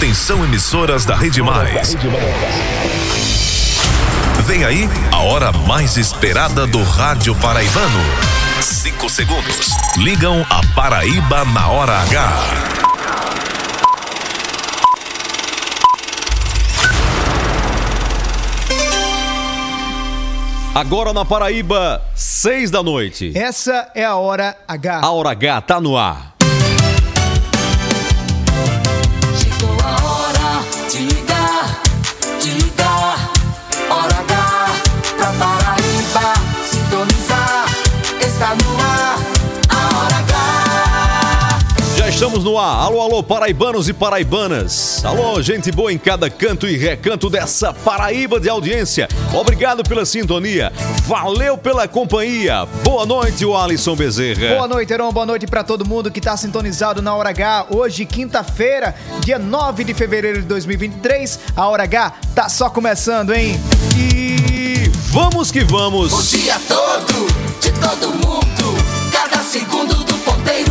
Atenção emissoras da Rede Mais. Vem aí a hora mais esperada do rádio paraibano. Cinco segundos. Ligam a Paraíba na hora H. Agora na Paraíba, seis da noite. Essa é a hora H. A hora H tá no ar. Estamos no ar. Alô, alô, paraibanos e paraibanas. Alô, gente boa em cada canto e recanto dessa Paraíba de audiência. Obrigado pela sintonia. Valeu pela companhia. Boa noite, o Alisson Bezerra. Boa noite, Heron. Boa noite pra todo mundo que tá sintonizado na Hora H. Hoje, quinta-feira, dia 9 de fevereiro de 2023. A Hora H tá só começando, hein? E vamos que O vamos. dia todo, de todo mundo. Cada segundo do ponteiro,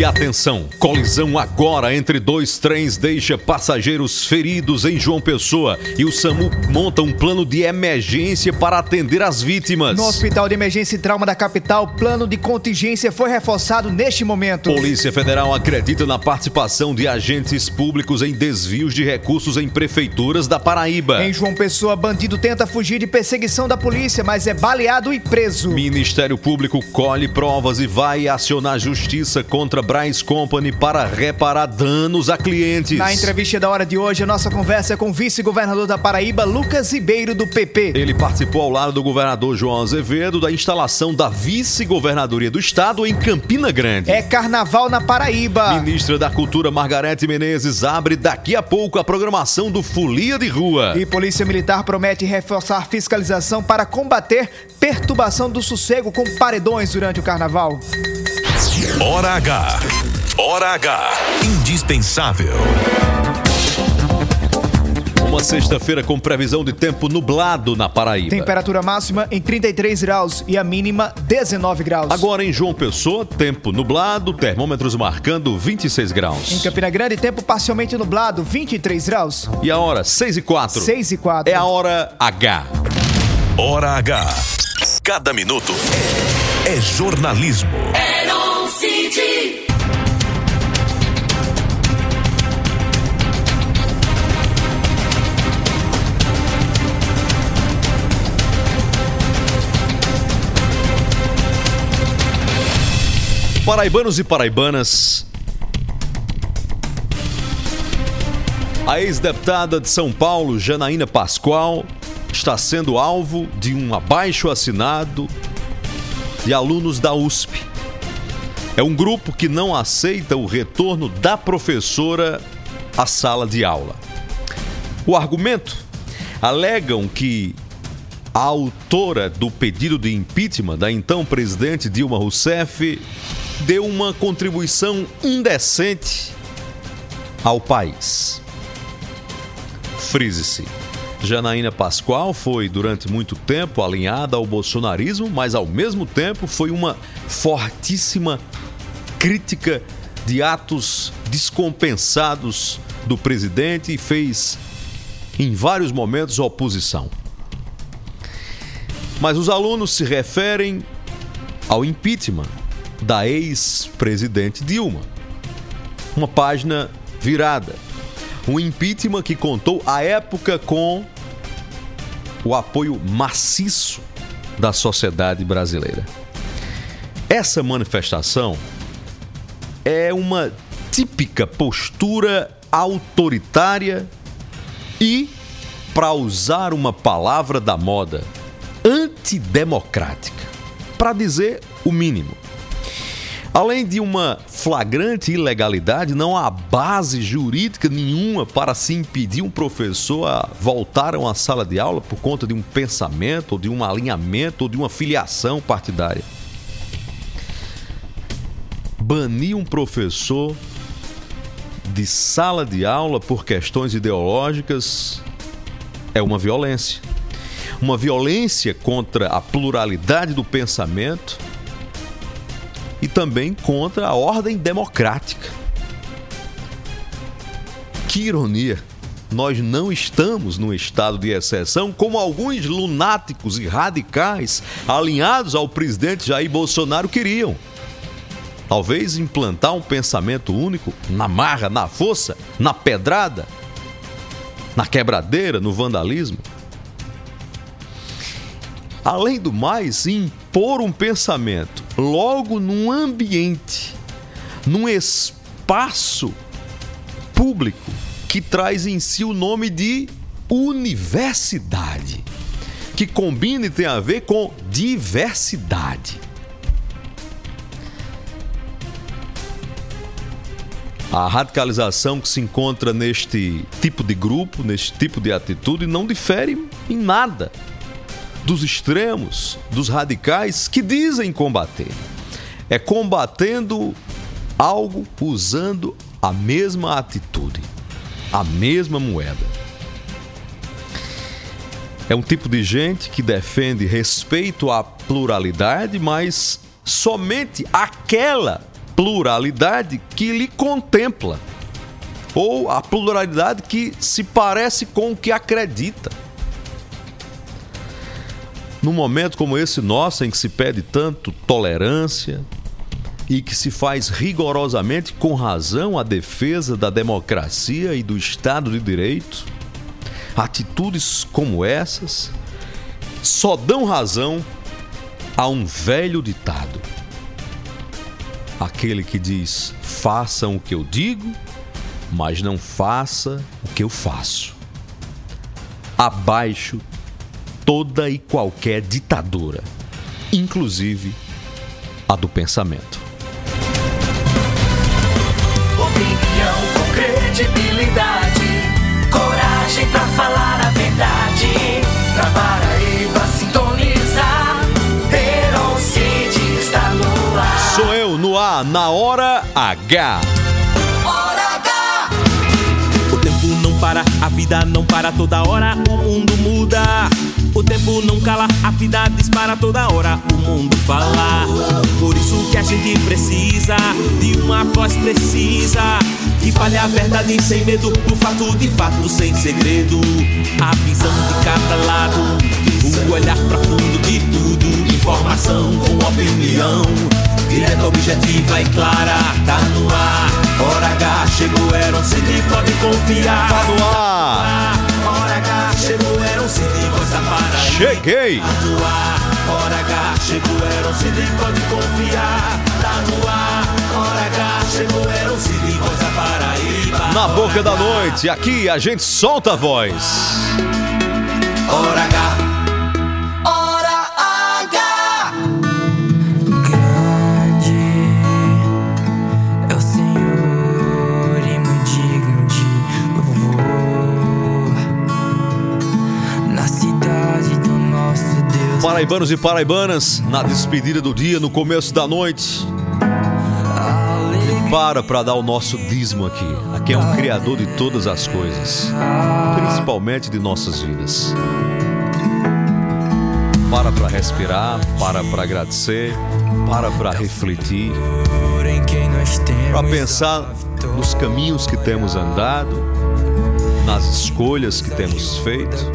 E atenção, colisão agora entre dois trens deixa passageiros feridos em João Pessoa e o SAMU monta um plano de emergência para atender as vítimas. No Hospital de Emergência e Trauma da capital, plano de contingência foi reforçado neste momento. Polícia Federal acredita na participação de agentes públicos em desvios de recursos em prefeituras da Paraíba. Em João Pessoa, bandido tenta fugir de perseguição da polícia, mas é baleado e preso. Ministério Público colhe provas e vai acionar justiça contra Braz Company para reparar danos a clientes. Na entrevista da hora de hoje, a nossa conversa é com o vice-governador da Paraíba, Lucas Ribeiro, do PP. Ele participou ao lado do governador João Azevedo da instalação da vice-governadoria do estado em Campina Grande. É carnaval na Paraíba. Ministra da Cultura Margarete Menezes abre daqui a pouco a programação do Folia de Rua. E Polícia Militar promete reforçar fiscalização para combater perturbação do sossego com paredões durante o carnaval. Hora H. Hora H. Indispensável. Uma sexta-feira com previsão de tempo nublado na Paraíba. Temperatura máxima em 33 graus e a mínima 19 graus. Agora em João Pessoa, tempo nublado, termômetros marcando 26 Em graus. Campina Grande, tempo parcialmente nublado, 23 graus. E a hora, 6 e 4. 6 e 4. É a hora H. Hora H. Cada minuto é, é jornalismo. Heron Paraibanos e paraibanas. A ex-deputada de São Paulo, Janaína Pascoal, está sendo alvo de um abaixo assinado de alunos da USP. É um grupo que não aceita o retorno da professora à sala de aula. O argumento alegam que a autora do pedido de impeachment da então presidente Dilma Rousseff deu uma contribuição indecente ao país. Frise-se. Janaína Pascoal foi durante muito tempo alinhada ao bolsonarismo, mas ao mesmo tempo foi uma fortíssima crítica de atos descompensados do presidente e fez em vários momentos oposição. Mas os alunos se referem ao impeachment da ex-presidente Dilma. Uma página virada. Um impeachment que contou a época com o apoio maciço da sociedade brasileira. Essa manifestação é uma típica postura autoritária e, para usar uma palavra da moda, antidemocrática, para dizer o mínimo. Além de uma flagrante ilegalidade, não há base jurídica nenhuma para se impedir um professor a voltar a uma sala de aula por conta de um pensamento, ou de um alinhamento, ou de uma filiação partidária. Banir um professor de sala de aula por questões ideológicas é uma violência. Uma violência contra a pluralidade do pensamento e também contra a ordem democrática. Que ironia! Nós não estamos no estado de exceção como alguns lunáticos e radicais alinhados ao presidente Jair Bolsonaro queriam. Talvez implantar um pensamento único na marra, na força, na pedrada, na quebradeira, no vandalismo. Além do mais, impor um pensamento logo num ambiente, num espaço público que traz em si o nome de universidade, que combina e tem a ver com diversidade. A radicalização que se encontra neste tipo de grupo, neste tipo de atitude, não difere em nada dos extremos, dos radicais que dizem combater. É combatendo algo usando a mesma atitude, a mesma moeda. É um tipo de gente que defende respeito à pluralidade, mas somente aquela pluralidade que lhe contempla, ou a pluralidade que se parece com o que acredita. Num momento como esse nosso, em que se pede tanto tolerância e que se faz rigorosamente com razão a defesa da democracia e do Estado de Direito, atitudes como essas só dão razão a um velho ditado. Aquele que diz: façam o que eu digo, mas não faça o que eu faço. Abaixo toda e qualquer ditadura, inclusive a do pensamento. Opinião com credibilidade, coragem pra falar a verdade. Pra Paraíba sintonizar, Heron City está no ar. Sou eu no ar, na hora H. Hora H. O tempo não para, a vida não para toda hora, o mundo muda. O tempo não cala, a vida dispara toda hora, o mundo fala. Por isso que a gente precisa de uma voz precisa. Que fale a verdade sem medo, o fato de fato sem segredo. A visão de cada lado, o olhar profundo de tudo. Informação com opinião, direta, objetiva e clara. Tá no ar, hora H chegou, era um CD, pode confiar. Tá no ar. Hora H chegou, era um CD. Cheguei. No ar, hora H chegou, um CD, pode confiar. Tá no ar, hora H chegou, um CD, voz da Paraíba. Na boca da noite, aqui a gente solta a voz. Hora H. Paraibanos e paraibanas, na despedida do dia, no começo da noite, Alegria para para dar o nosso dízimo aqui. Aqui é um criador de todas as coisas, principalmente de nossas vidas. Para para respirar, para para agradecer, para para refletir, quem para pensar a nos caminhos que temos andado, nas escolhas que temos feito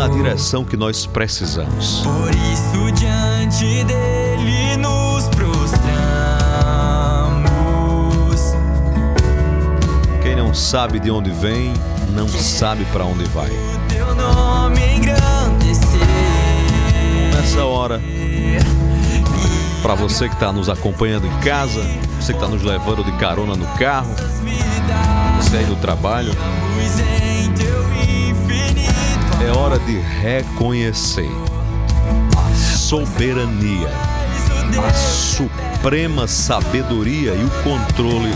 na direção que nós precisamos. Por isso diante dele nos prostramos. Quem não sabe de onde vem, não sabe para onde vai. Teu nome engrandecer. Nessa hora, para você que está nos acompanhando em casa, você que está nos levando de carona no carro, você aí no trabalho, é hora de reconhecer a soberania, a suprema sabedoria e o controle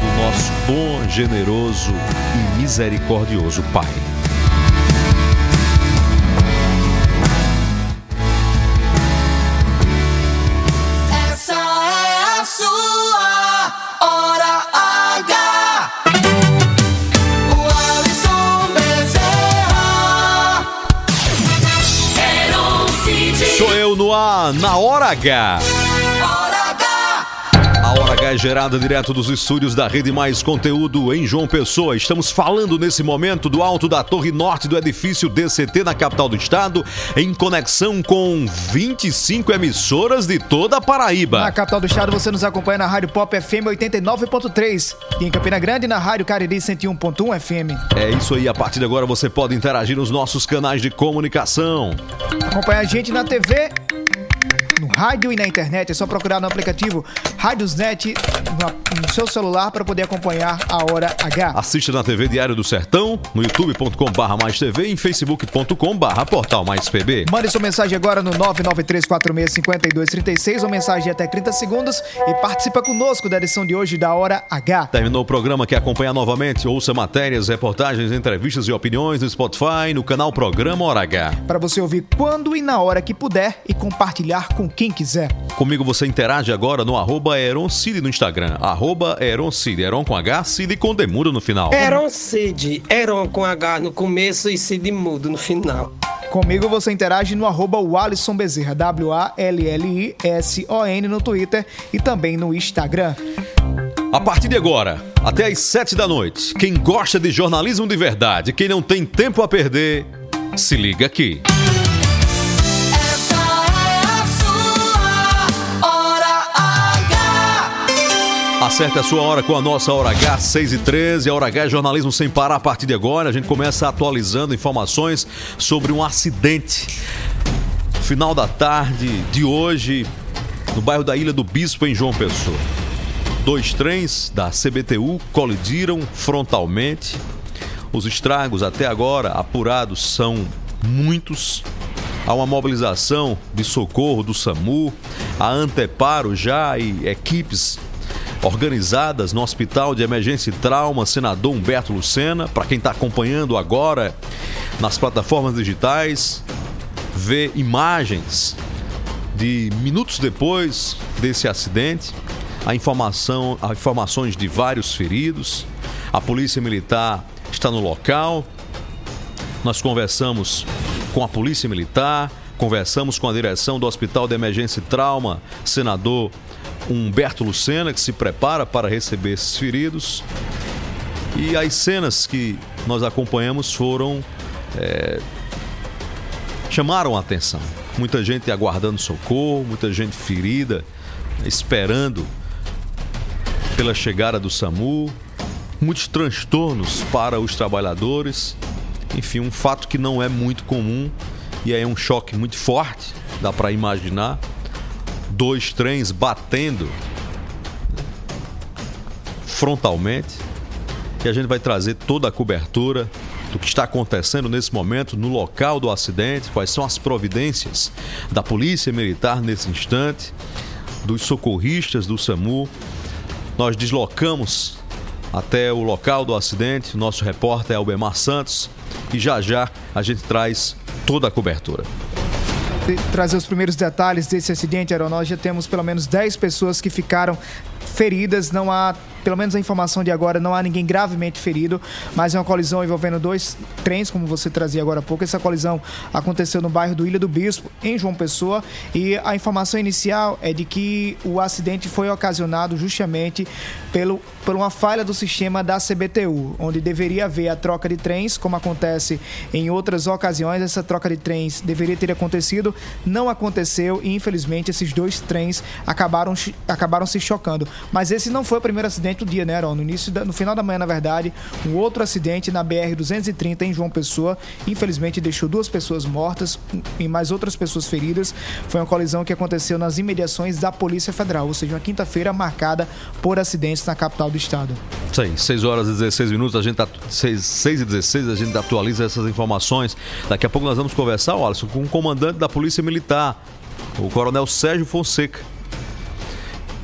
do nosso bom, generoso e misericordioso Pai. Na hora H. Hora H. A Hora H é gerada direto dos estúdios da Rede Mais Conteúdo em João Pessoa. Estamos falando nesse momento do alto da Torre Norte do edifício DCT na capital do estado, em conexão com 25 emissoras de toda a Na Paraíba. capital do estado, você nos acompanha na Rádio Pop FM 89.3 e em Campina Grande, na Rádio Cariri 101.1 FM. É isso aí, a partir de agora você pode interagir nos nossos canais de comunicação. Acompanha a gente na TV, rádio e na internet. É só procurar no aplicativo Radiosnet no, seu celular para poder acompanhar a Hora H. Assista na TV Diário do Sertão, no youtube.com/barra mais TV e em facebook.com/barra portal mais PB. Mande sua mensagem agora no 993465236 ou mensagem de até 30 segundos e participa conosco da edição de hoje da Hora H. Terminou o programa, quer acompanhar novamente? Ouça matérias, reportagens, entrevistas e opiniões no Spotify, no canal Programa Hora H. Para você ouvir quando e na hora que puder e compartilhar com quem quiser. Comigo você interage agora no arroba Eroncide no Instagram. Arroba Eroncide. Eron com H, Cid com Demudo no final. Eron Cid, Eron com H no começo e Cid mudo no final. Comigo você interage no arroba Walisson Bezerra, W-A-L-L-I-S-O-N no Twitter e também no Instagram. A partir de agora, até às 7 da noite, quem gosta de jornalismo de verdade, quem não tem tempo a perder, se liga aqui. Acerte a sua hora com a nossa Hora H, 6 e 13. A Hora H é jornalismo sem parar a partir de agora. A gente começa atualizando informações sobre um acidente. Final da tarde de hoje, no bairro da Ilha do Bispo, em João Pessoa. Dois trens da CBTU colidiram frontalmente. Os estragos até agora apurados são muitos. Há uma mobilização de socorro do SAMU, a Anteparo já e equipes organizadas no Hospital de Emergência e Trauma Senador Humberto Lucena. Para quem está acompanhando agora nas plataformas digitais, vê imagens de minutos depois desse acidente, a informação, há informações de vários feridos. A Polícia Militar está no local. Nós conversamos com a Polícia Militar, conversamos com a direção do Hospital de Emergência e Trauma, senador Humberto Lucena, que se prepara para receber esses feridos. E as cenas que nós acompanhamos foram. é, chamaram a atenção. Muita gente aguardando socorro, muita gente ferida, esperando pela chegada do SAMU, muitos transtornos para os trabalhadores. Enfim, um fato que não é muito comum e é um choque muito forte, dá para imaginar. Dois trens batendo frontalmente. E a gente vai trazer toda a cobertura do que está acontecendo nesse momento no local do acidente, quais são as providências da Polícia Militar nesse instante, dos socorristas do SAMU. Nós deslocamos até o local do acidente, nosso repórter é Albemar Santos, e já já a gente traz toda a cobertura. Trazer os primeiros detalhes desse acidente aeronáutico, já temos pelo menos 10 pessoas que ficaram feridas. Não há pelo menos a informação de agora, não há ninguém gravemente ferido, mas é uma colisão envolvendo dois trens, como você trazia agora há pouco. Essa colisão aconteceu no bairro do Ilha do Bispo, em João Pessoa, e a informação inicial é de que o acidente foi ocasionado justamente pelo, por uma falha do sistema da CBTU, onde deveria haver a troca de trens, como acontece em outras ocasiões. Essa troca de trens deveria ter acontecido, não aconteceu e infelizmente esses dois trens acabaram, acabaram se chocando. Mas esse não foi o primeiro acidente do dia, né, Aaron? No, início da, no final da manhã, na verdade, um outro acidente na BR-230 em João Pessoa, infelizmente deixou duas pessoas mortas e mais outras pessoas feridas. Foi uma colisão que aconteceu nas imediações da Polícia Federal, ou seja, uma quinta-feira marcada por acidentes na capital do estado. Isso aí, 6 horas e 16 minutos, a gente 6, 6 e 16, a gente atualiza essas informações. Daqui a pouco nós vamos conversar, Alisson, com o comandante da Polícia Militar, o Coronel Sérgio Fonseca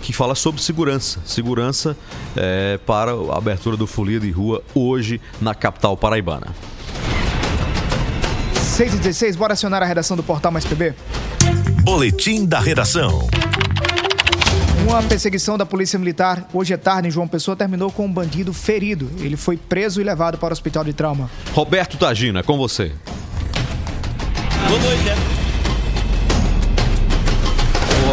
que fala sobre segurança. Segurança é, para a abertura do Folia de Rua hoje na capital paraibana. 6 e 16, bora acionar a redação do Portal Mais PB? Boletim da Redação. Uma perseguição da Polícia Militar hoje à tarde em João Pessoa terminou com um bandido ferido. Ele foi preso e levado para o hospital de trauma. Roberto Tagina, com você. Boa noite, né?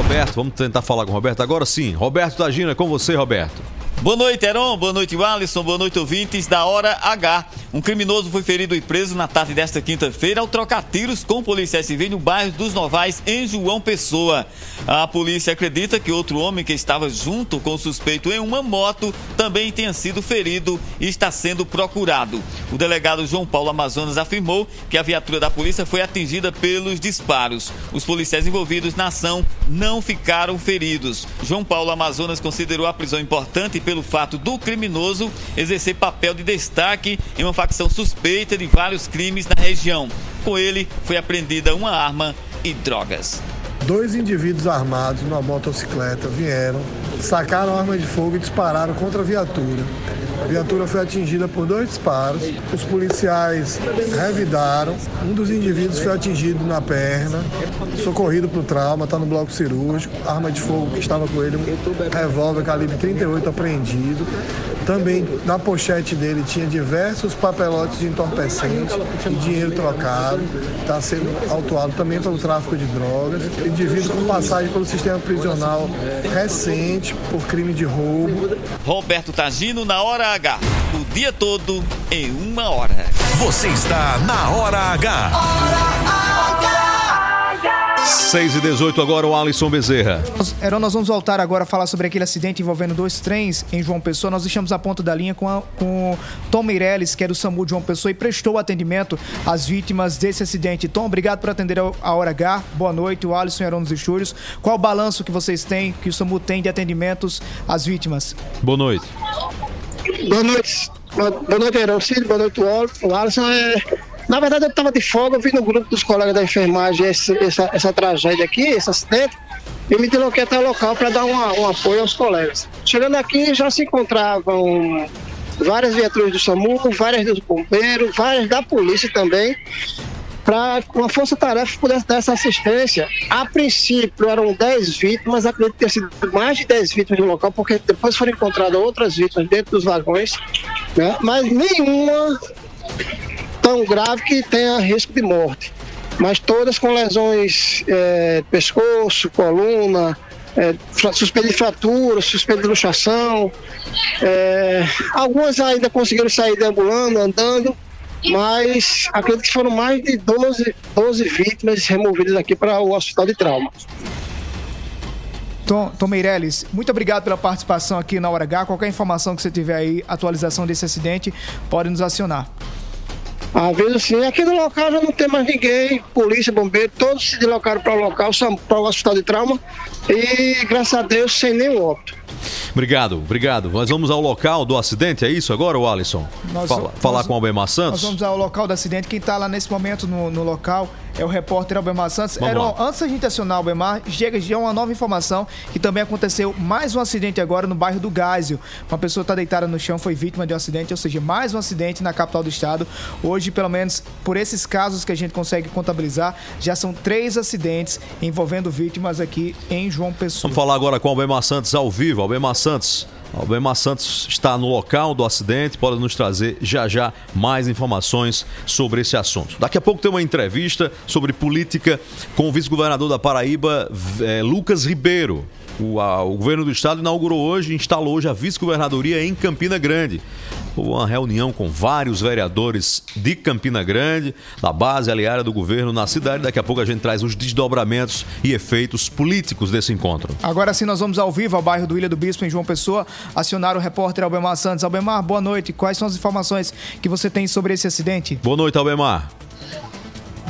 Roberto, vamos tentar falar com o Roberto agora sim. Roberto Tagina, com você, Roberto. Boa noite, Heron. Boa noite, Alisson. Boa noite, ouvintes da Hora H. Um criminoso foi ferido e preso na tarde desta quinta-feira ao trocar tiros com policiais civis no bairro dos Novais, em João Pessoa. A polícia acredita que outro homem que estava junto com o suspeito em uma moto também tenha sido ferido e está sendo procurado. O delegado João Paulo Amazonas afirmou que a viatura da polícia foi atingida pelos disparos. Os policiais envolvidos na ação não ficaram feridos. João Paulo Amazonas considerou a prisão importante pelo fato do criminoso exercer papel de destaque em uma facção suspeita de vários crimes na região. Com ele foi apreendida uma arma e drogas. Dois indivíduos armados numa motocicleta vieram, sacaram arma de fogo e dispararam contra a viatura. A viatura foi atingida por dois disparos. Os policiais revidaram. Um dos indivíduos foi atingido na perna, socorrido para o trauma, está no bloco cirúrgico. Arma de fogo que estava com ele, um revólver calibre 38 apreendido. Também na pochete dele tinha diversos papelotes de entorpecentes e dinheiro trocado. Está sendo autuado também pelo tráfico de drogas. Indivíduo com passagem pelo sistema prisional recente por crime de roubo. Roberto Tagino na Hora H. O dia todo em uma hora. Você está na Hora H. 6 e 18 agora o Alisson Bezerra. Heron, nós vamos voltar agora a falar sobre aquele acidente envolvendo dois trens em João Pessoa. Nós deixamos a ponta da linha com, a, com Tom Meirelles, que é do SAMU de João Pessoa, e prestou atendimento às vítimas desse acidente. Tom, obrigado por atender a Hora H. Boa noite, o Alisson Heron dos Estúdios. Qual o balanço que vocês têm, que o SAMU tem de atendimentos às vítimas? Boa noite. Boa noite. Boa noite, Heron Cid. Boa noite, o Alisson. É... Na verdade, eu estava de folga, eu vi no grupo dos colegas da enfermagem esse, essa, essa tragédia aqui, esse acidente, e me desloquei até o local para dar uma, um apoio aos colegas. Chegando aqui, já se encontravam várias viaturas do SAMU, várias dos bombeiros, várias da polícia também, para uma força-tarefa pudesse dar essa assistência. A princípio eram 10 vítimas, acredito ter sido mais de 10 vítimas no local, porque depois foram encontradas outras vítimas dentro dos vagões, né? mas nenhuma tão grave que tenha risco de morte. Mas todas com lesões é, pescoço, coluna, é, suspeita de fratura, suspeita de luxação. É, algumas ainda conseguiram sair deambulando, andando, mas acredito que foram mais de 12, 12 vítimas removidas aqui para o hospital de trauma. Tom, Tom Meirelles, muito obrigado pela participação aqui na Hora H. Qualquer informação que você tiver aí, atualização desse acidente, pode nos acionar. Às vezes assim, aqui no local já não tem mais ninguém, polícia, bombeiro, todos se deslocaram para o local, para o hospital de trauma e graças a Deus sem nenhum óbito. Obrigado, obrigado. Nós vamos ao local do acidente, é isso agora, o Alisson? Nós, Fala, falar nós, com o Albemar Santos? Nós vamos ao local do acidente. Quem está lá nesse momento no, no local é o repórter Albemar Santos. Vamos lá. antes da gente acionar o Albemar, chega já uma nova informação que também aconteceu mais um acidente agora no bairro do Gásio. Uma pessoa está deitada no chão, foi vítima de um acidente, ou seja, mais um acidente na capital do estado. Hoje, pelo menos por esses casos que a gente consegue contabilizar, já são três acidentes envolvendo vítimas aqui em João Pessoa. Vamos falar agora com o Albemar Santos ao vivo. Albemar Santos, Albemar Santos está no local do acidente, pode nos trazer já já mais informações sobre esse assunto. Daqui a pouco tem uma entrevista sobre política com o vice-governador da Paraíba, eh, Lucas Ribeiro. O, a- o governo do estado inaugurou hoje, instalou hoje a vice-governadoria em Campina Grande. Houve uma reunião com vários vereadores de Campina Grande, da base aliada do governo na cidade. Daqui a pouco a gente traz os desdobramentos e efeitos políticos desse encontro. Agora sim, nós vamos ao vivo ao bairro do Ilha do Bispo, em João Pessoa, acionar o repórter Albemar Santos. Albemar, boa noite. Quais são as informações que você tem sobre esse acidente? Boa noite, Albemar.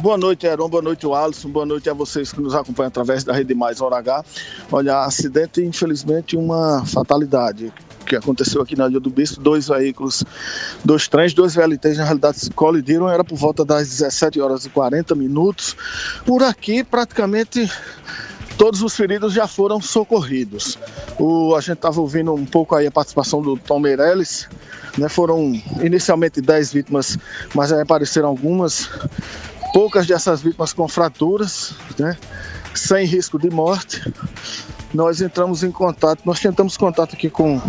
Boa noite, Heron. Boa noite, Alisson. Boa noite a vocês que nos acompanham através da Rede Mais Hora H. Olha, acidente, infelizmente, uma fatalidade que aconteceu aqui na Ilha do Bispo. Dois veículos, dois trens, dois VLTs, na realidade, se colidiram. Era por volta das 17 horas e 40 minutos. Por aqui, praticamente todos os feridos já foram socorridos. O, a gente estava ouvindo um pouco aí a participação do Tom Meirelles. Né, foram inicialmente 10 vítimas, mas aí apareceram algumas. Poucas dessas vítimas com fraturas, né, sem risco de morte. Nós entramos em contato, nós tentamos contato aqui com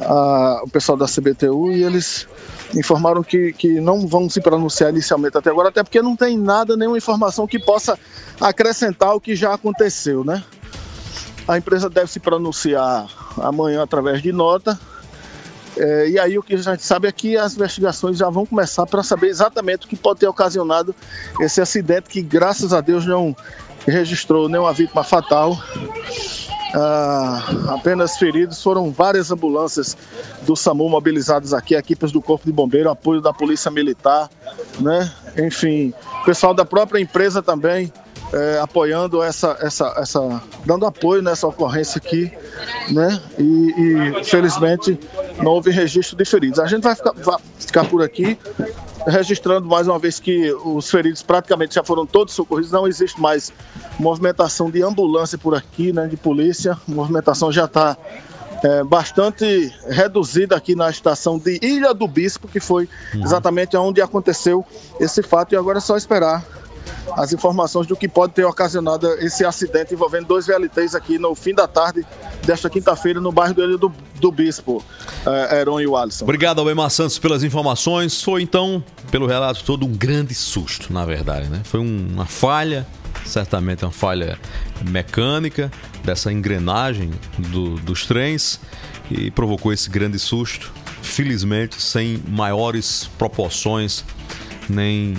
a- o pessoal da CBTU e eles informaram que, que não vão se pronunciar inicialmente até agora, até porque não tem nada, nenhuma informação que possa acrescentar o que já aconteceu, né? A empresa deve se pronunciar amanhã através de nota. É, e aí o que a gente sabe é que as investigações já vão começar para saber exatamente o que pode ter ocasionado esse acidente que, graças a Deus, não registrou nenhuma vítima fatal. Ah, apenas feridos foram várias ambulâncias do SAMU mobilizadas aqui, equipes do Corpo de Bombeiro, apoio da Polícia Militar, né? Enfim, pessoal da própria empresa também eh, apoiando essa, essa, essa, dando apoio nessa ocorrência aqui, né? E, e felizmente não houve registro de feridos. A gente vai ficar, vai ficar por aqui registrando mais uma vez que os feridos praticamente já foram todos socorridos, não existe mais movimentação de ambulância por aqui, né, de polícia, a movimentação já está bastante reduzida aqui na estação de Ilha do Bispo, que foi exatamente onde aconteceu esse fato, e agora é só esperar as informações do que pode ter ocasionado esse acidente envolvendo dois VLTs aqui no fim da tarde desta quinta-feira no bairro do Ilha do, do Bispo, eh, Heron e o Alisson. Obrigado, Albemar Santos, pelas informações. Foi, então, pelo relato todo, um grande susto, na verdade, né? Foi um- uma falha, certamente uma falha mecânica dessa engrenagem do- dos trens e provocou esse grande susto. Felizmente, sem maiores proporções nem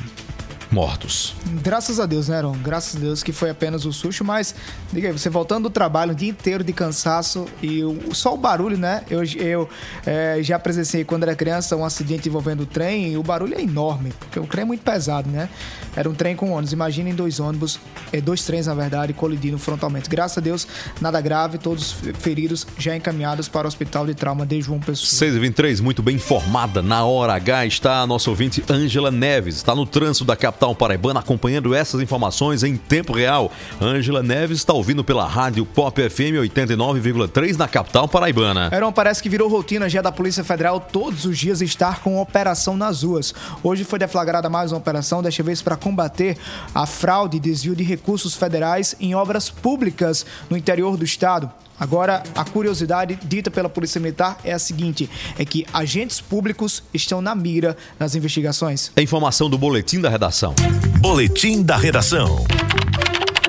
mortos. Graças a Deus, né, Aaron? Graças a Deus que foi apenas o susto, mas diga aí, você voltando do trabalho, um dia inteiro de cansaço e o, só o barulho, né? Eu, eu eh, já presenciei quando era criança um acidente envolvendo o trem e o barulho é enorme, porque o trem é muito pesado, né? Era um trem com ônibus. Imaginem dois ônibus, eh, dois trens, na verdade, colidindo frontalmente. Graças a Deus, nada grave, todos feridos já encaminhados para o Hospital de Trauma de João Pessoa. 6 e 23 muito bem informada. Na hora H está a nossa ouvinte Ângela Neves. Está no trânsito da capital paraibana acompanhando essas informações em tempo real. Ângela Neves está ouvindo pela rádio Pop FM 89,3 na capital paraibana. Heron, parece que virou rotina já da Polícia Federal todos os dias estar com operação nas ruas. Hoje foi deflagrada mais uma operação, desta vez para combater a fraude e desvio de recursos federais em obras públicas no interior do estado. Agora, a curiosidade dita pela Polícia Militar é a seguinte: é que agentes públicos estão na mira nas investigações. A informação do boletim da redação. Boletim da redação.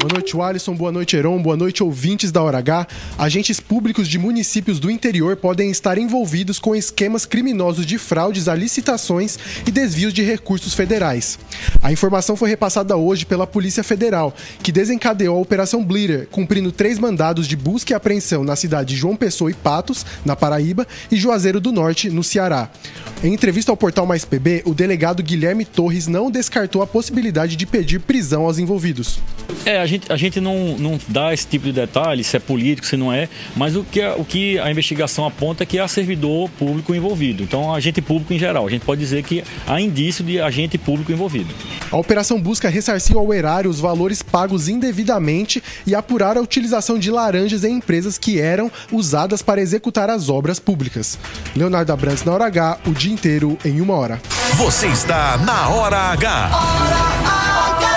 Boa noite, Alisson. Boa noite, Heron. Boa noite, ouvintes da Hora H. Agentes públicos de municípios do interior podem estar envolvidos com esquemas criminosos de fraudes a licitações e desvios de recursos federais. A informação foi repassada hoje pela Polícia Federal, que desencadeou a Operação Bleeder, cumprindo três mandados de busca e apreensão na cidade de João Pessoa e Patos, na Paraíba, e Juazeiro do Norte, no Ceará. Em entrevista ao portal Mais PB, o delegado Guilherme Torres não descartou a possibilidade de pedir prisão aos envolvidos. É, a gente, a gente não, não dá esse tipo de detalhe, se é político, se não é, mas o que, a- o que a investigação aponta é que há servidor público envolvido. Então, agente público em geral. A gente pode dizer que há indício de agente público envolvido. A operação busca ressarcir ao erário os valores pagos indevidamente e apurar a utilização de laranjas em empresas que eram usadas para executar as obras públicas. Leonardo Abrantes na hora H, o dia inteiro em uma hora. Você está na Hora H.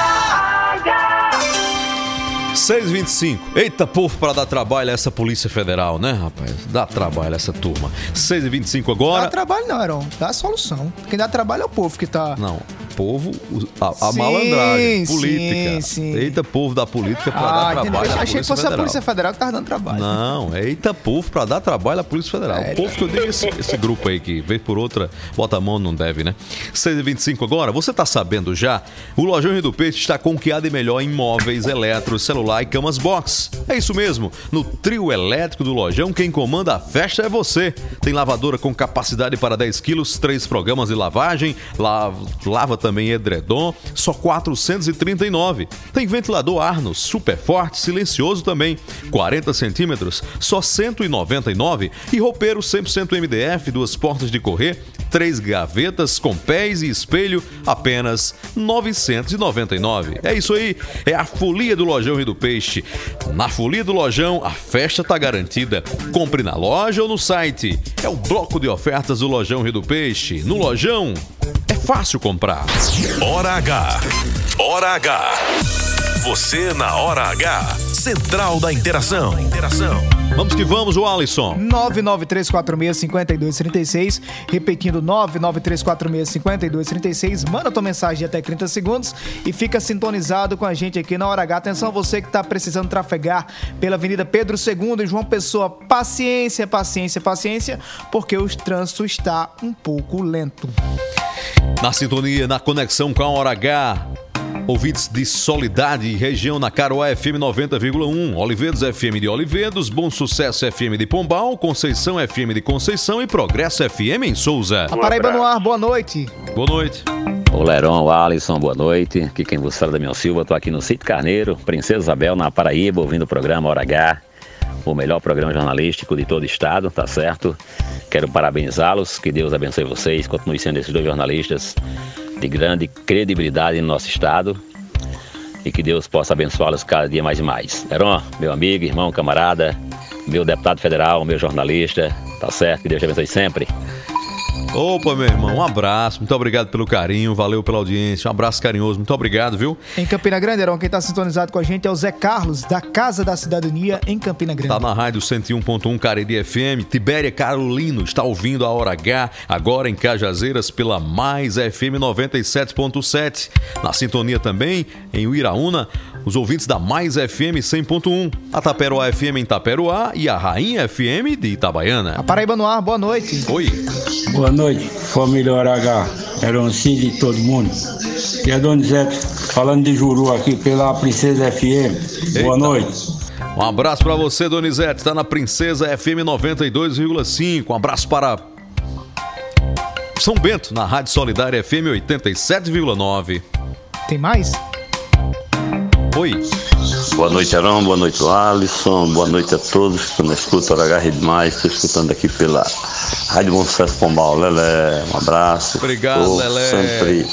6h25. Eita, povo, para dar trabalho a essa Polícia Federal, né, rapaz? Dá trabalho a essa turma. 6h25 Dá agora. trabalho não, Heron. Dá solução. Quem dá trabalho é o povo que tá... Não, povo, a, a Sim, malandragem, sim, política. sim. Eita, povo da política para Ah, dar trabalho à Achei que fosse a Federal. Polícia Federal que tava dando trabalho. Não, eita povo pra dar trabalho à Polícia Federal. É, o povo que eu digo esse, esse grupo aí que vez por outra bota a mão não deve, né? 6h25 agora, você tá sabendo já? O Lojão Rio do Peixe está com o que há de melhor em móveis, eletros, celular e camas box. É isso mesmo, no trio elétrico do Lojão, quem comanda a festa é você. Tem lavadora com capacidade para 10 quilos, três programas de lavagem, lava, lava também edredom, só 439. Tem ventilador Arnos, super forte, silencioso também, 40 centímetros, só 199. E roupeiro 100% MDF, duas portas de correr, três gavetas com pés e espelho, apenas 999. É isso aí, é a folia do Lojão Rio do Peixe. Na folia do Lojão, a festa tá garantida. Compre na loja ou no site. É o bloco de ofertas do Lojão Rio do Peixe. No Lojão, é fácil comprar. Hora H. Hora H. Você na Hora H. Central da Interação. Interação. Vamos que vamos, o Alisson. 993465236, repetindo 993465236. Manda tua mensagem de até 30 segundos e fica sintonizado com a gente aqui na Hora H. Atenção você que está precisando trafegar pela Avenida Pedro II em João Pessoa. Paciência, paciência, paciência, porque o trânsito está um pouco lento. Na sintonia, na conexão com a Hora H. Ouvintes de Solidade, região na Caroá FM 90,1, Olivedos FM de Olivedos, Bom Sucesso FM de Pombal, Conceição FM de Conceição e Progresso FM em Souza. A Paraíba no ar, boa noite. Boa noite. O Leron, o Alisson, boa noite. Aqui quem vos fala é Damião Silva, estou aqui no Sítio Carneiro, Princesa Isabel, na Paraíba, ouvindo o programa Hora H, o melhor programa jornalístico de todo o estado, tá certo? Quero parabenizá-los, que Deus abençoe vocês, continue sendo esses dois jornalistas de grande credibilidade no nosso estado e que Deus possa abençoá-los cada dia mais e mais. Heron, meu amigo, irmão, camarada, meu deputado federal, meu jornalista, tá certo? Que Deus te abençoe sempre. Opa, meu irmão, um abraço, muito obrigado pelo carinho, valeu pela audiência, um abraço carinhoso, muito obrigado, viu? Em Campina Grande, Heron, quem está sintonizado com a gente é o Zé Carlos, da Casa da Cidadania, em Campina Grande. Tá na rádio 101.1 Cariri FM. Tibéria Carolino está ouvindo a Hora H, agora em Cajazeiras, pela Mais FM 97.7. Na sintonia também, em Uiraúna, os ouvintes da Mais FM 100.1. A Taperoá FM em Taperoá e a Rainha FM de Itabaiana. A Paraíba no ar, boa noite. Oi. Boa noite, família H. Eroncinho de todo mundo. E a Donizete, falando de Juru aqui pela Princesa FM. Boa noite. Um abraço para você, Donizete. Está na Princesa FM 92,5. Um abraço para São Bento, na Rádio Solidária FM 87,9. Tem mais? Oi. Boa noite, Arão. Boa noite, Alisson. Boa noite a todos que não escutam Hora H Rede Mais. Estou escutando aqui pela Rádio Sucesso Pombal. Lelé, um abraço. Obrigado, Tô Lelé. Sempre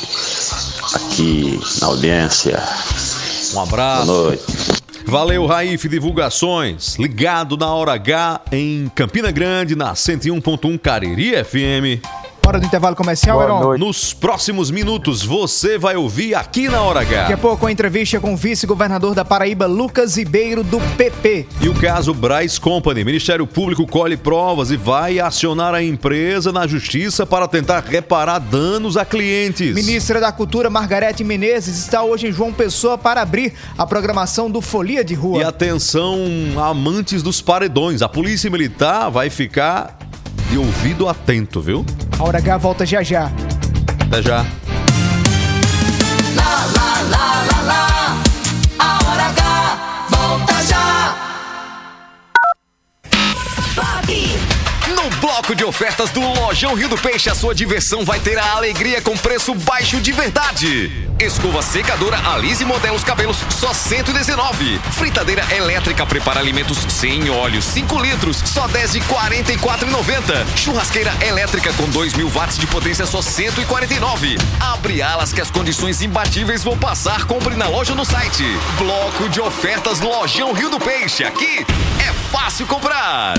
aqui na audiência. Um abraço. Boa noite. Valeu, Raif Divulgações. Ligado na Hora H em Campina Grande, na 101.1 Cariri FM. Hora do intervalo comercial, Heron. Nos próximos minutos, você vai ouvir aqui na Hora H. Daqui a pouco, a entrevista com o vice-governador da Paraíba, Lucas Ribeiro, do PP. E o caso Braz Company. Ministério Público colhe provas e vai acionar a empresa na justiça para tentar reparar danos a clientes. Ministra da Cultura, Margarete Menezes, está hoje em João Pessoa para abrir a programação do Folia de Rua. E atenção, amantes dos paredões. A Polícia Militar vai ficar de ouvido atento, viu? A Hora H volta já já. Até já. Bloco de ofertas do Lojão Rio do Peixe, a sua diversão vai ter a alegria com preço baixo de verdade. Escova secadora Alize modela os cabelos só 119. Fritadeira elétrica prepara alimentos sem óleo 5 litros só 10 de 44,90. Churrasqueira elétrica com 2 mil watts de potência só 149. Abre alas que as condições imbatíveis vão passar. Compre na loja ou no site. Bloco de ofertas Lojão Rio do Peixe. Aqui é fácil comprar.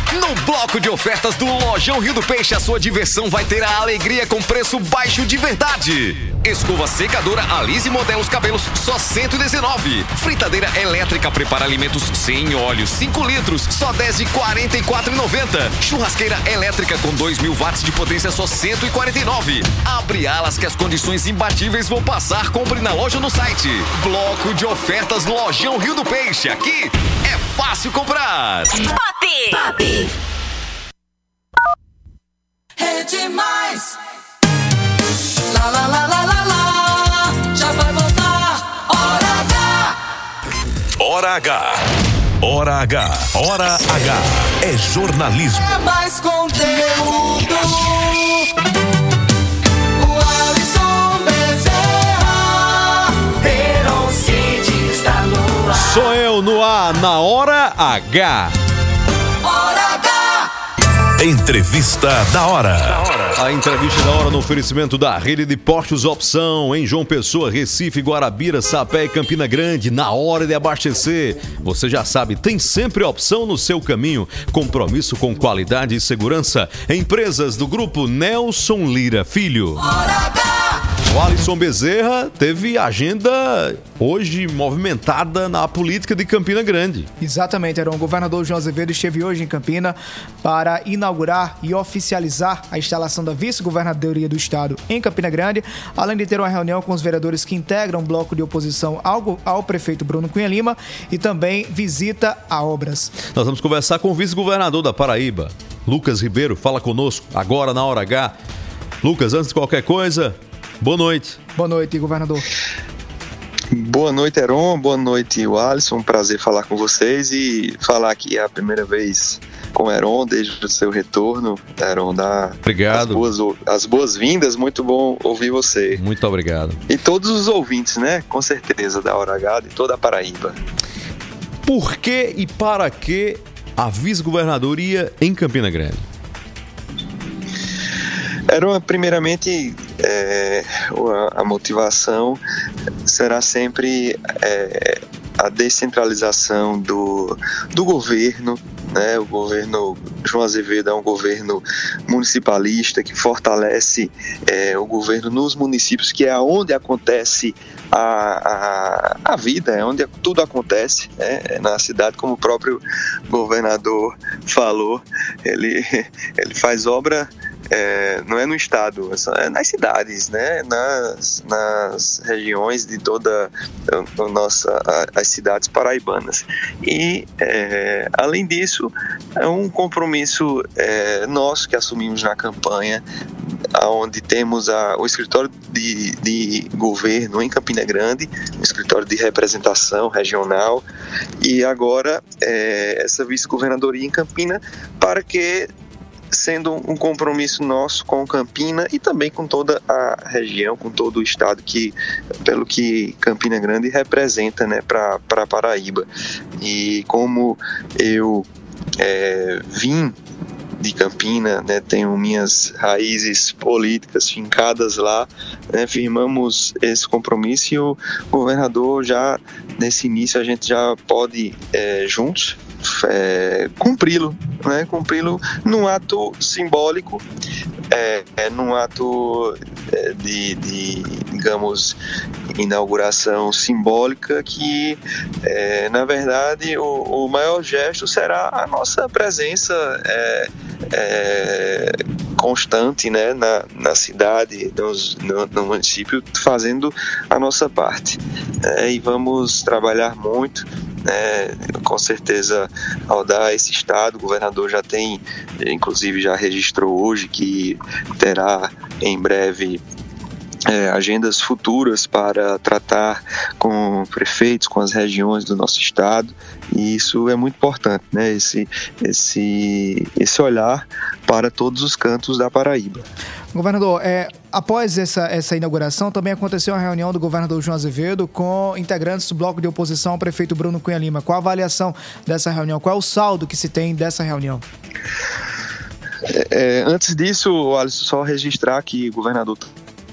Bloco de ofertas do Lojão Rio do Peixe, a sua diversão vai ter a alegria com preço baixo de verdade. Escova secadora Alise Modelos Cabelos, só 119. Fritadeira elétrica prepara alimentos sem óleo, 5 litros, só 10 de 44,90. Churrasqueira elétrica com 2 mil watts de potência, só 149. Abre alas que as condições imbatíveis vão passar. Compre na loja ou no site. Bloco de ofertas Lojão Rio do Peixe. Aqui é fácil comprar. Pop! Pop! Rede Mais. Lá, lá, lá, lá, lá, lá. Já vai voltar. Hora H. Hora H. Hora H. Hora H. É jornalismo. É mais conteúdo. O Alisson Bezerra. Heron City está no ar. Sou eu no ar, na Hora H. Hora. Entrevista da hora. A entrevista da hora no oferecimento da Rede de Postos Opção em João Pessoa, Recife, Guarabira, Sapé e Campina Grande. Na hora de abastecer, você já sabe, tem sempre opção no seu caminho. Compromisso com qualidade e segurança. Empresas do grupo Nelson Lira Filho. O Alisson Bezerra teve agenda hoje movimentada na política de Campina Grande. Exatamente, Heron. O governador João Azevedo esteve hoje em Campina para inaugurar e oficializar a instalação da vice-governadoria do estado em Campina Grande, além de ter uma reunião com os vereadores que integram o bloco de oposição ao, ao prefeito Bruno Cunha Lima e também visita a obras. Nós vamos conversar com o vice-governador da Paraíba, Lucas Ribeiro. Fala conosco agora na hora H. Lucas, antes de qualquer coisa, boa noite. Boa noite, governador. Boa noite, Heron. Boa noite, Alisson. Um prazer falar com vocês e falar aqui a primeira vez com o Heron desde o seu retorno. Heron, dá Obrigado. as boas- as boas-vindas. Muito bom ouvir você. Muito obrigado. E todos os ouvintes, né? Com certeza, da Hora H de toda a Paraíba. Por que e para que a vice-governadoria em Campina Grande? Era primeiramente é, a, motivação será sempre é, a descentralização do, do governo. Né? O governo João Azevedo é um governo municipalista que fortalece é, o governo nos municípios, que é onde acontece a, a, a vida, é onde tudo acontece né? na cidade, como o próprio governador falou. Ele, ele faz obra é, não é no estado, é nas cidades, né? nas, nas regiões de toda a, nossa, a- as cidades paraibanas. E, é, além disso, é um compromisso é, nosso que assumimos na campanha, onde temos a, o escritório de, de governo em Campina Grande, um escritório de representação regional, e agora é, essa vice-governadoria em Campina, para que sendo um compromisso nosso com Campina e também com toda a região, com todo o estado que, pelo que Campina Grande representa, né, para Paraíba. E como eu é, vim de Campina, né, tenho minhas raízes políticas fincadas lá, né, firmamos esse compromisso e o governador já nesse início a gente já pode é, juntos é, cumpri-lo, né, cumpri-lo num ato simbólico, é, é num ato é, de, de, digamos, inauguração simbólica que, é, na verdade, o, o, maior gesto será a nossa presença é, é, constante né, na, na cidade, nos, no, no, município, fazendo a nossa parte. E vamos trabalhar muito né, com certeza ao dar esse estado, o governador já tem, inclusive já registrou hoje que terá em breve é, agendas futuras para tratar com prefeitos, com as regiões do nosso estado, e isso é muito importante, né? Esse, esse, esse olhar para todos os cantos da Paraíba. Governador, é, após essa, essa inauguração, também aconteceu uma reunião do governador João Azevedo com integrantes do bloco de oposição ao prefeito Bruno Cunha Lima. Qual a avaliação dessa reunião? Qual é o saldo que se tem dessa reunião? É, é antes disso, Alisson, só registrar que o governador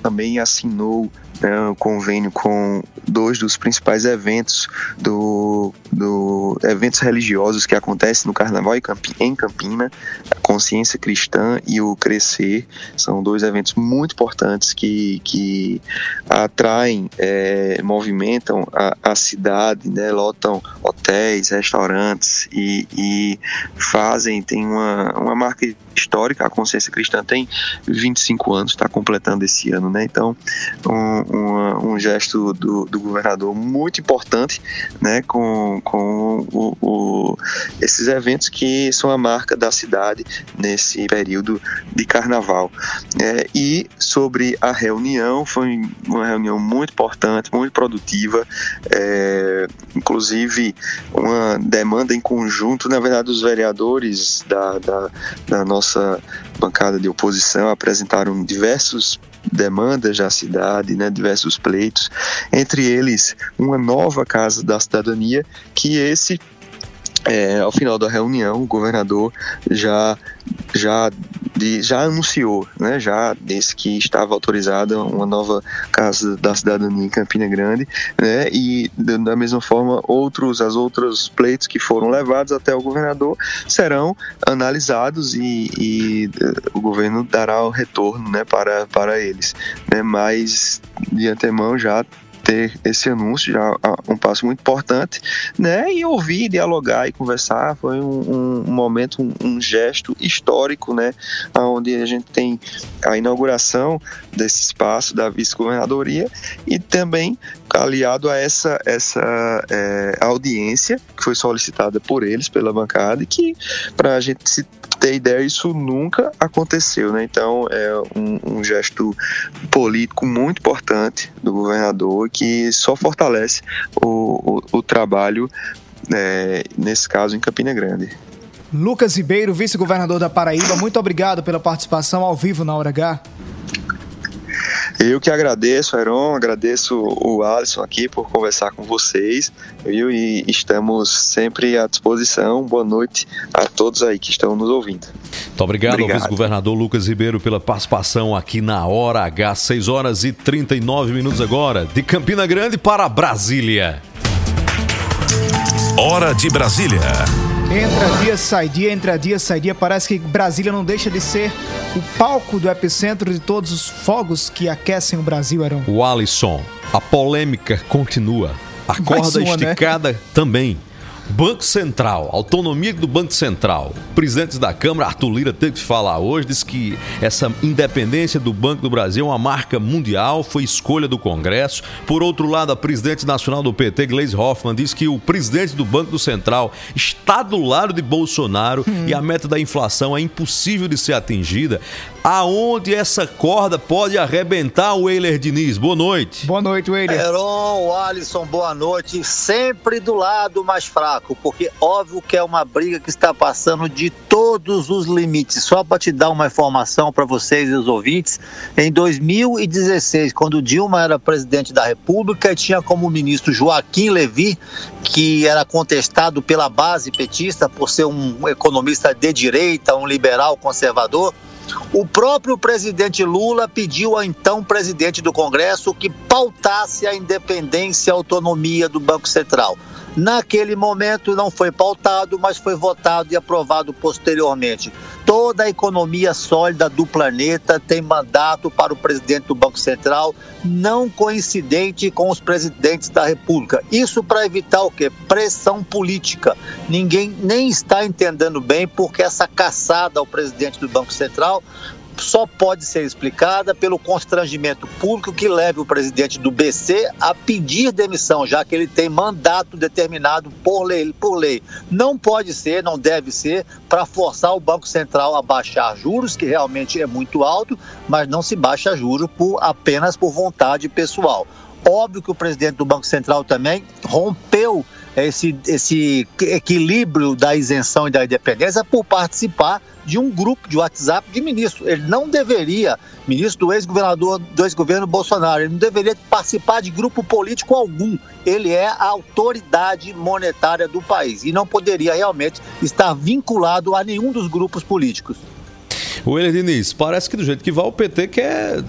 também assinou né, um convênio com dois dos principais eventos do, do eventos religiosos que acontecem no Carnaval em Campina, a Consciência Cristã e o Crescer, são dois eventos muito importantes que, que atraem, é, movimentam a, a, cidade, né, lotam hotéis, restaurantes e, e fazem, tem uma, uma marca histórica, a Consciência Cristã tem 25 anos, está completando esse ano, né? Então, um, um gesto do, do, governador muito importante, né? Com, com o, o, esses eventos que são a marca da cidade nesse período de carnaval. É, e sobre a reunião, foi uma reunião muito importante, muito produtiva, é, inclusive uma demanda em conjunto, na verdade, os vereadores da, da, da nossa bancada de oposição apresentaram diversos demandas da cidade, né, diversos pleitos, entre eles uma nova Casa da Cidadania, que esse é, ao final da reunião, o governador já, já, já anunciou, né, já disse que estava autorizada uma nova Casa da Cidadania em Campina Grande, né, e da mesma forma, outros, as outros pleitos que foram levados até o governador serão analisados e, e o governo dará o retorno né, para, para eles. Né, mas, de antemão, já ter esse anúncio, já um passo muito importante, né? E ouvir, dialogar e conversar foi um, um momento, um, um, gesto histórico, né? Onde a gente tem a inauguração desse espaço da vice-governadoria e também aliado a essa, essa é, audiência que foi solicitada por eles, pela bancada, e que, para a gente se ter ideia, isso nunca aconteceu. Né? Então, é um, um gesto político muito importante do governador que só fortalece o, o, o trabalho, é, nesse caso, em Campina Grande. Lucas Ribeiro, vice-governador da Paraíba, muito obrigado pela participação ao vivo na Hora H. Eu que agradeço, Heron, agradeço o Alisson aqui por conversar com vocês, viu? E estamos sempre à disposição. Boa noite a todos aí que estão nos ouvindo. Muito obrigado, obrigado. ao vice-governador Lucas Ribeiro pela participação aqui na Hora H, 6 horas e 39 minutos agora, de Campina Grande para Brasília. Hora de Brasília. Entra dia, sai dia, entra dia, sai dia. Parece que Brasília não deixa de ser o palco do epicentro de todos os fogos que aquecem o Brasil, Arão. O Alisson, a polêmica continua. A corda uma, né? esticada né? também. Banco Central, autonomia do Banco Central. O presidente da Câmara, Arthur Lira, teve que falar hoje, disse que essa independência do Banco do Brasil é uma marca mundial, foi escolha do Congresso. Por outro lado, a presidente nacional do PT, Gleisi Hoffmann, disse que o presidente do Banco do Central está do lado de Bolsonaro hum. e a meta da inflação é impossível de ser atingida. Aonde essa corda pode arrebentar o Eiler Diniz. Boa noite. Boa noite, Weiler. Heron, Alisson, boa noite. Sempre do lado mais fraco, porque óbvio que é uma briga que está passando de todos os limites. Só para te dar uma informação para vocês e os ouvintes, em 2016, quando Dilma era presidente da República, tinha como ministro Joaquim Levi, que era contestado pela base petista por ser um economista de direita, um liberal conservador. O próprio presidente Lula pediu ao então presidente do Congresso que pautasse a independência e autonomia do Banco Central. Naquele momento não foi pautado, mas foi votado e aprovado posteriormente. Toda a economia sólida do planeta tem mandato para o presidente do Banco Central, não coincidente com os presidentes da República. Isso para evitar o quê? Pressão política. Ninguém nem está entendendo bem porque essa caçada ao presidente do Banco Central só pode ser explicada pelo constrangimento público que leve o presidente do BC a pedir demissão, já que ele tem mandato determinado por lei. Por lei. Não pode ser, não deve ser, para forçar o Banco Central a baixar juros, que realmente é muito alto, mas não se baixa juros por, apenas por vontade pessoal. Óbvio que o presidente do Banco Central também rompeu esse, esse equilíbrio da isenção e da independência por participar de um grupo de WhatsApp de ministros. Ele não deveria, ministro do ex-governador do ex-governo Bolsonaro, ele não deveria participar de grupo político algum. Ele é a autoridade monetária do país e não poderia realmente estar vinculado a nenhum dos grupos políticos. O Eiler Diniz, parece que do jeito que vai o PT quer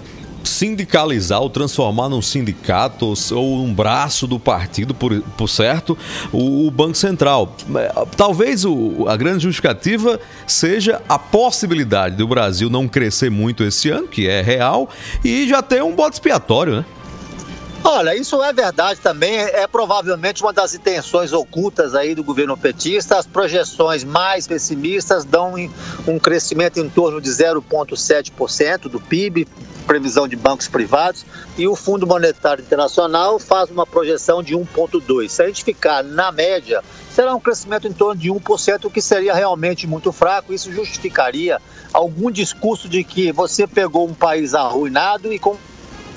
sindicalizar ou transformar num sindicato ou, ou um braço do partido, por, por certo, o, o Banco Central. É, Talvez o, a grande justificativa seja a possibilidade do Brasil não crescer muito esse ano, que é real, e já ter um bote expiatório, né? Olha, isso é verdade também, é provavelmente uma das intenções ocultas aí do governo petista. As projeções mais pessimistas dão um crescimento em torno de 0,7% do PIB, previsão de bancos privados, e o Fundo Monetário Internacional faz uma projeção de 1,2%. Se a gente ficar na média, será um crescimento em torno de 1%, o que seria realmente muito fraco. Isso justificaria algum discurso de que você pegou um país arruinado e com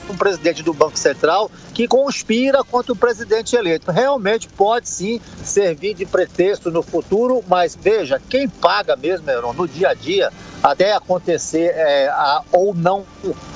um presidente do Banco Central que conspira contra o presidente eleito. Realmente pode sim servir de pretexto no futuro, mas veja, quem paga mesmo, Heron, no dia a dia, até acontecer é, a- ou não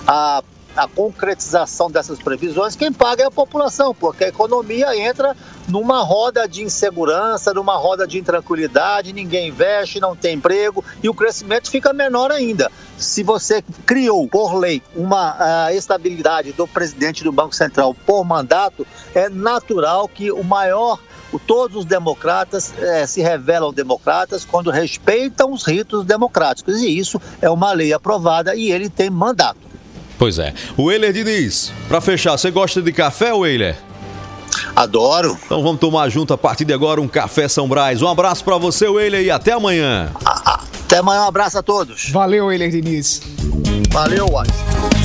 a a concretização dessas previsões, quem paga é a população, porque a economia entra numa roda de insegurança, numa roda de intranquilidade, ninguém investe, não tem emprego e o crescimento fica menor ainda. Se você criou por lei uma ah, estabilidade do presidente do Banco Central por mandato, é natural que o maior Todos os democratas eh, se revelam democratas quando respeitam os ritos democráticos. E isso é uma lei aprovada e ele tem mandato. Pois é. O Eiler Diniz, pra fechar, você gosta de café, Eiler? Adoro. Então vamos tomar junto a partir de agora um café São Brás. Um abraço pra você, Eiler, e até amanhã. Até amanhã, um abraço a todos. Valeu, Eiler Diniz. Valeu, Watson.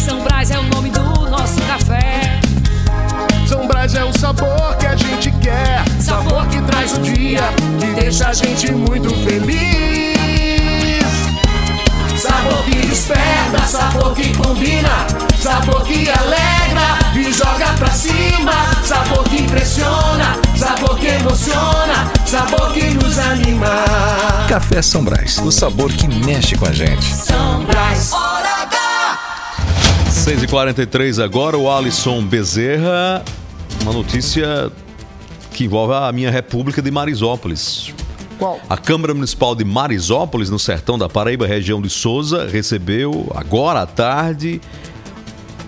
São Brás é o nome do nosso café. São Brás é o sabor que a gente quer. Sabor que traz o dia, que deixa a gente muito feliz. Sabor que desperta, sabor que combina. Sabor que alegra e joga pra cima. Sabor que impressiona, sabor que emociona. Sabor que nos anima. Café São Brás, o sabor que mexe com a gente. São Brás. 6h43 agora, o Alisson Bezerra. Uma notícia que envolve a minha República de Marisópolis. Qual? A Câmara Municipal de Marisópolis, no sertão da Paraíba, região de Souza, recebeu agora à tarde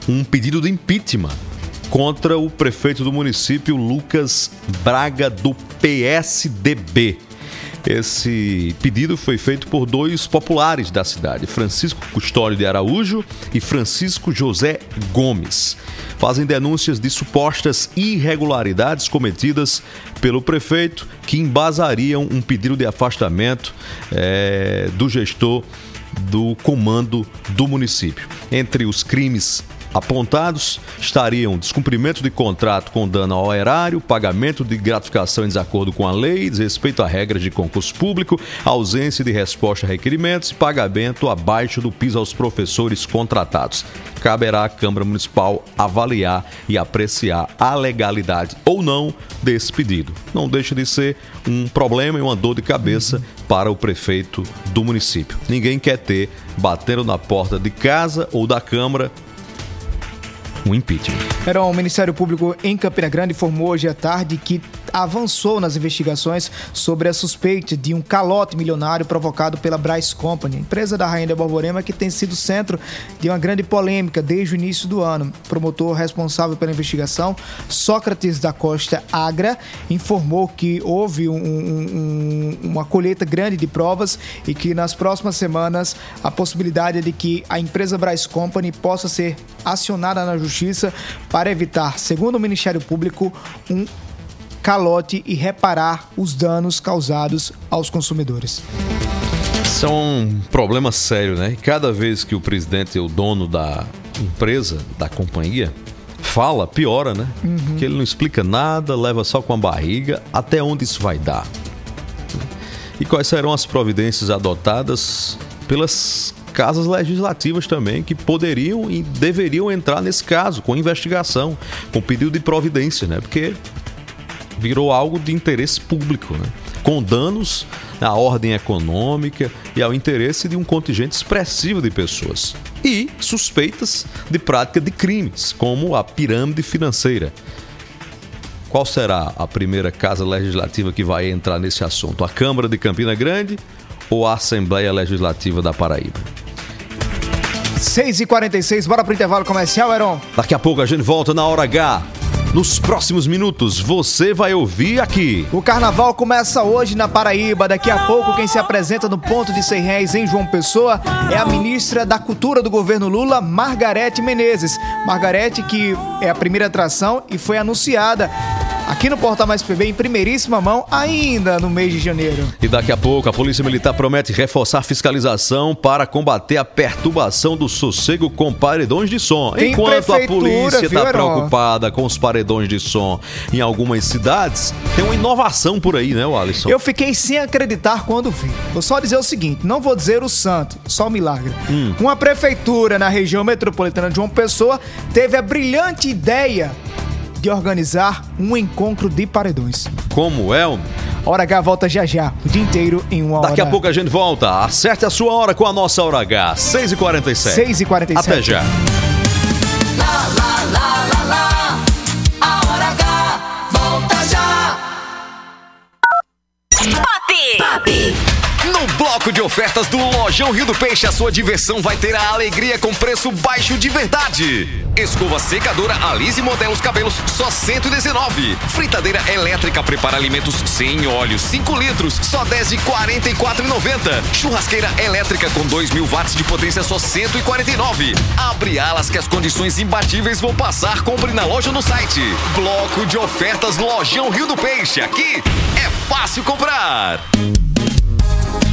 um pedido de impeachment contra o prefeito do município, Lucas Braga, do PSDB. Esse pedido foi feito por dois populares da cidade, Francisco Custódio de Araújo e Francisco José Gomes. Fazem denúncias de supostas irregularidades cometidas pelo prefeito que embasariam um pedido de afastamento eh, do gestor do comando do município. Entre os crimes apontados estariam descumprimento de contrato com dano ao erário, pagamento de gratificação em desacordo com a lei, desrespeito a regras de concurso público, ausência de resposta a requerimentos e pagamento abaixo do piso aos professores contratados. Caberá à Câmara Municipal avaliar e apreciar a legalidade ou não desse pedido. Não deixa de ser um problema e uma dor de cabeça para o prefeito do município. Ninguém quer ter batendo na porta de casa ou da Câmara um impeachment. Era o Ministério Público em Campina Grande informou hoje à tarde que avançou nas investigações sobre a suspeita de um calote milionário provocado pela Bryce Company, empresa da Rainha de Borborema que tem sido centro de uma grande polêmica desde o início do ano. O promotor responsável pela investigação, Sócrates da Costa Agra, informou que houve um- um- uma colheita grande de provas e que nas próximas semanas a possibilidade é de que a empresa Bryce Company possa ser acionada na justiça para evitar, segundo o Ministério Público, um calote e reparar os danos causados aos consumidores. Isso é um problema sério, né? E cada vez que o presidente, o dono da empresa, da companhia, fala, piora, né? Uhum. Porque ele não explica nada, leva só com a barriga, até onde isso vai dar. E quais serão as providências adotadas pelas casas legislativas também, que poderiam e deveriam entrar nesse caso, com investigação, com pedido de providência, né? Porque virou algo de interesse público, né? com danos à ordem econômica e ao interesse de um contingente expressivo de pessoas. E suspeitas de prática de crimes, como a pirâmide financeira. Qual será a primeira casa legislativa que vai entrar nesse assunto? A Câmara de Campina Grande ou a Assembleia Legislativa da Paraíba? 6h46, bora pro intervalo comercial, Heron? Daqui a pouco a gente volta na hora H. Nos próximos minutos, você vai ouvir aqui. O carnaval começa hoje na Paraíba. Daqui a pouco, quem se apresenta no ponto de 100 réis em João Pessoa é a ministra da Cultura do governo Lula, Margarete Menezes. Margarete, que é a primeira atração e foi anunciada aqui no Portal Mais PB em primeiríssima mão, ainda no mês de janeiro. E daqui a pouco, a Polícia Militar promete reforçar a fiscalização para combater a perturbação do sossego com paredões de som. Tem Enquanto a polícia está preocupada com os paredões de som em algumas cidades, tem uma inovação por aí, né, Alisson? Eu fiquei sem acreditar quando vi. Vou só dizer o seguinte: não vou dizer o santo, só o milagre. Hum. Uma prefeitura na região metropolitana de João Pessoa teve a brilhante ideia de organizar um encontro de paredões. Como é? Hora H volta já já, o dia inteiro em uma hora. Daqui a pouco a gente volta. Acerte a sua hora com a nossa Hora H, 6h47. 6h47. Até já. Lá, lá, lá. Bloco de ofertas do Lojão Rio do Peixe, a sua diversão vai ter a alegria com preço baixo de verdade. Escova secadora Alize Modelos Cabelos, só 119. Fritadeira elétrica prepara alimentos sem óleo, 5 litros, só 10 de 44,90. Churrasqueira elétrica com 2 mil watts de potência, só 149. Abre alas que as condições imbatíveis vão passar. Compre na loja no site. Bloco de ofertas Lojão Rio do Peixe. Aqui é fácil comprar.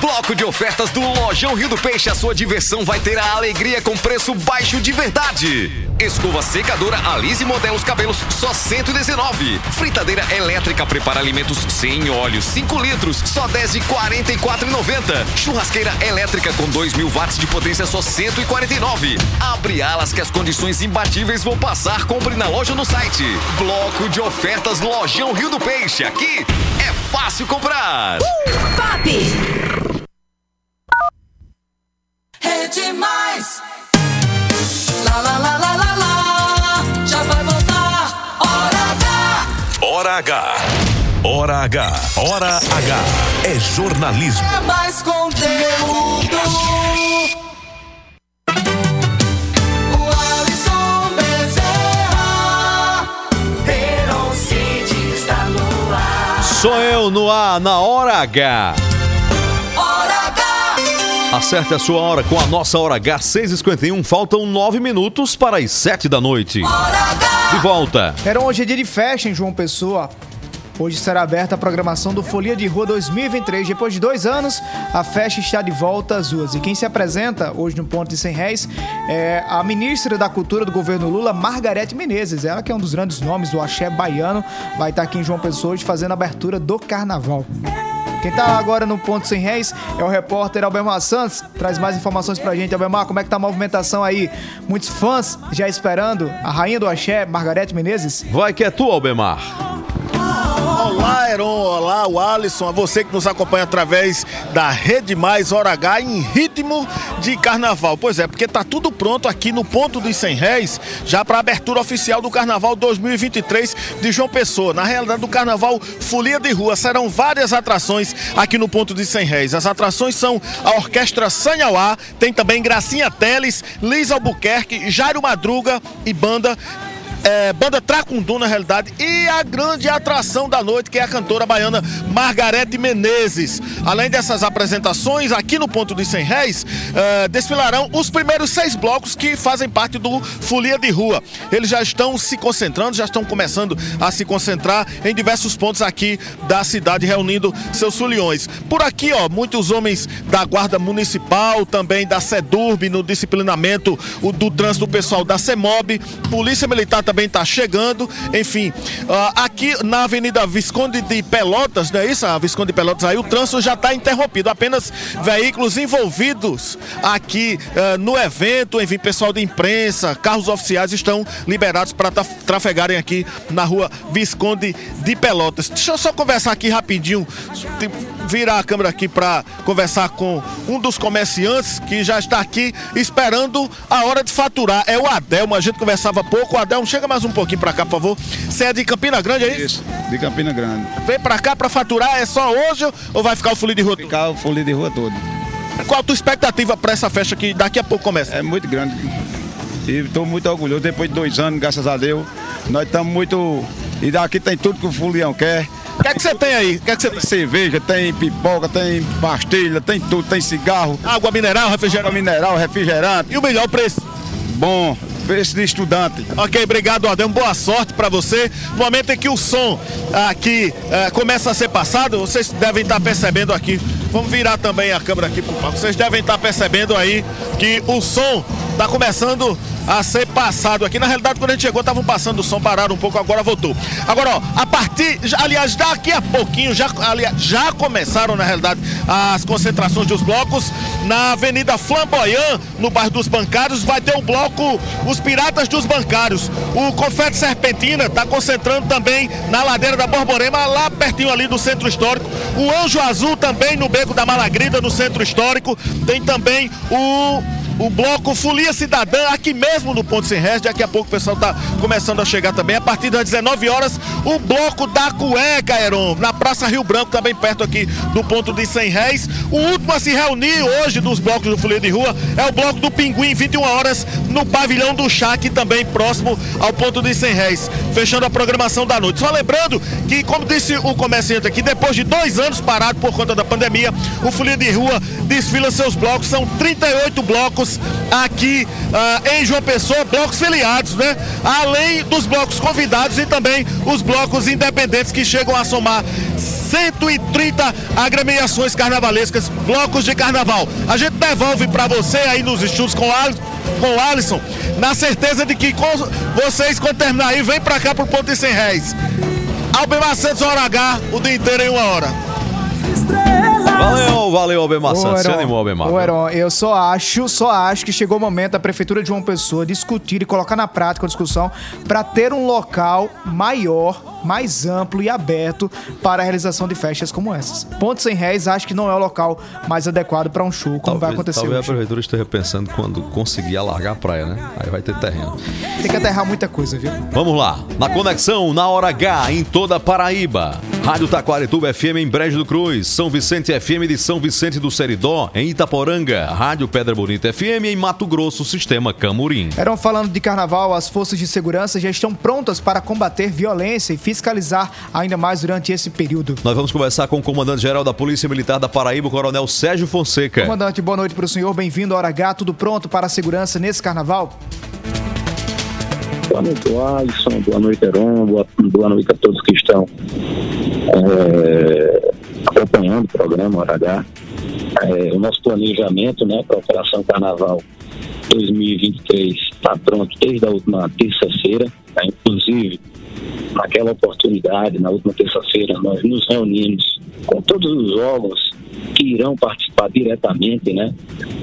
Bloco de ofertas do Lojão Rio do Peixe, a sua diversão vai ter a alegria com preço baixo de verdade. Escova secadora Alize Modelos Cabelos, só 119. Fritadeira elétrica prepara alimentos sem óleo, 5 litros, só 10 de 44,90. Churrasqueira elétrica com 2 mil watts de potência, só 149. Abre alas que as condições imbatíveis vão passar. Compre na loja ou no site. Bloco de ofertas Lojão Rio do Peixe. Aqui é fácil comprar. Pop! Rede Mais. Lá, lá, lá, lá, lá, lá. Já vai voltar. Hora H. Hora H. Hora H. Hora H. É jornalismo. É mais conteúdo. O Alisson Bezerra. Heron City está no ar. Sou eu no ar, na Hora H. Acerte a sua hora com a nossa Hora H 6h51. Faltam 9 minutos para as 7 da noite. De volta. Era hoje é dia de festa em João Pessoa. Hoje será aberta a programação do Folia de Rua 2023. Depois de dois anos, a festa está de volta às ruas. E quem se apresenta hoje no Ponto de 100 Réis é a ministra da Cultura do governo Lula, Margarete Menezes. Ela que é um dos grandes nomes do axé baiano. Vai estar aqui em João Pessoa hoje fazendo a abertura do carnaval. Quem tá agora no Ponto Sem Réis é o repórter Albemar Santos. Traz mais informações pra gente. Albemar, como é que tá a movimentação aí? Muitos fãs já esperando a rainha do axé, Margarete Menezes? Vai que é tu, Albemar. Olá, Heron, olá, o Alisson, a você que nos acompanha através da Rede Mais Hora H em ritmo de carnaval. Pois é, porque tá tudo pronto aqui no Ponto dos 100 Réis, já para a abertura oficial do Carnaval 2023 de João Pessoa. Na realidade, do Carnaval Folia de Rua, serão várias atrações aqui no Ponto dos 100 Réis. As atrações são a Orquestra Sanhauá, tem também Gracinha Teles, Liz Albuquerque, Jairo Madruga e banda é, banda Tracundu, na realidade, e a grande atração da noite, que é a cantora baiana Margarete Menezes. Além dessas apresentações, aqui no Ponto dos 100 Réis, é, desfilarão os primeiros seis blocos que fazem parte do Folia de Rua. Eles já estão se concentrando, já estão começando a se concentrar em diversos pontos aqui da cidade, reunindo seus foliões. Por aqui, ó, muitos homens da Guarda Municipal, também da SEDURB, no disciplinamento o, do trânsito pessoal da CEMOB, Polícia Militar também está chegando. Enfim, ah, aqui na Avenida Visconde de Pelotas, não é isso? A Visconde de Pelotas aí, o trânsito já está interrompido. Apenas veículos envolvidos aqui ah, no evento, enfim, pessoal de imprensa, carros oficiais estão liberados para trafegarem aqui na rua Visconde de Pelotas. Deixa eu só conversar aqui rapidinho, te- virar a câmera aqui para conversar com um dos comerciantes que já está aqui esperando a hora de faturar. É o Adelmo, a gente conversava pouco. O Adelmo, chega mais um pouquinho para cá, por favor. Você é de Campina Grande, é isso? De Campina Grande. Vem para cá para faturar, é só hoje ou vai ficar o folia de rua? Ficar o folia de rua todo. Qual a tua expectativa para essa festa que daqui a pouco começa? É muito grande. E estou muito orgulhoso. Depois de dois anos, graças a Deus, nós estamos muito. E daqui tem tudo que o folião quer. O que é que você tem aí? O que é que você tem? Cerveja, tem pipoca, tem pastilha, tem tudo, tem cigarro. Água mineral, refrigerante. Água mineral, refrigerante. E o melhor preço? Bom, preço de estudante. Ok, obrigado, Adão. Boa sorte para você. No momento em que o som aqui eh, começa a ser passado, vocês devem estar percebendo aqui. Vamos virar também a câmera aqui pro palco. Vocês devem estar percebendo aí que o som está começando a ser passado aqui. Na realidade, quando a gente chegou, estavam passando o som, pararam um pouco, agora voltou. Agora, ó, a partir, aliás, daqui a pouquinho, já, aliás, já começaram, na realidade, as concentrações dos blocos na Avenida Flamboyant, no bairro dos Bancários, vai ter o bloco Os Piratas dos Bancários. O Confete Serpentina está concentrando também na ladeira da Borborema, lá pertinho ali do Centro Histórico. O Anjo Azul também no Beco da Malagrida, no Centro Histórico. Tem também o o bloco Folia Cidadã, aqui mesmo no Ponto Sem Réis. Daqui a pouco o pessoal está começando a chegar também. A partir das 19 horas, o bloco da Cueca, Heron, na Praça Rio Branco, também perto aqui do Ponto de Sem Réis. O último a se reunir hoje dos blocos do Folia de Rua é o bloco do Pinguim, 21 horas, no Pavilhão do aqui também próximo ao Ponto de Sem Réis. Fechando a programação da noite. Só lembrando que, como disse o comerciante aqui, depois de dois anos parado por conta da pandemia, o Folia de Rua desfila seus blocos. São 38 blocos aqui ah, em João Pessoa, blocos filiados, né? Além dos blocos convidados e também os blocos independentes que chegam a somar 130 agremiações carnavalescas, blocos de carnaval. A gente devolve para você aí nos estudos com Al- com o Alisson, na certeza de que vocês, quando terminar aí, vem para cá pro ponto de 100 réis. Albemar Santos, hora H, o dia inteiro em uma hora. Valeu, valeu, Santos. Se animou, Albemar. ô, Heron, eu só acho, só acho que chegou o momento da Prefeitura de João Pessoa discutir e colocar na prática a discussão para ter um local maior, mais amplo e aberto para a realização de festas como essas. Ponto Sem Réis acho que não é o local mais adequado para um show, como vai acontecer Talvez a hoje. prefeitura esteja pensando quando conseguir alargar a praia, né? Aí vai ter terreno. Tem que aterrar muita coisa, viu? Vamos lá, na conexão, na hora H, em toda a Paraíba. Rádio Taquarituba FM em Brejo do Cruz, São Vicente FM de São Vicente do Seridó, em Itaporanga, Rádio Pedra Bonita FM em Mato Grosso, Sistema Camurim. Eram falando de carnaval, as forças de segurança já estão prontas para combater violência e fiscalizar ainda mais durante esse período. Nós vamos conversar com o comandante-geral da Polícia Militar da Paraíba, o Coronel Sérgio Fonseca. Comandante, boa noite para o senhor. Bem-vindo à Hora H. Tudo pronto para a segurança nesse carnaval? Boa noite, Alisson. Boa noite, Heron. Boa, boa noite a todos que estão é, acompanhando o programa Hora H. É, o nosso planejamento né, para a Operação Carnaval 2023 está pronto desde a última terça-feira. tá? Inclusive, naquela oportunidade, na última terça-feira, nós nos reunimos com todos os órgãos que irão participar diretamente né,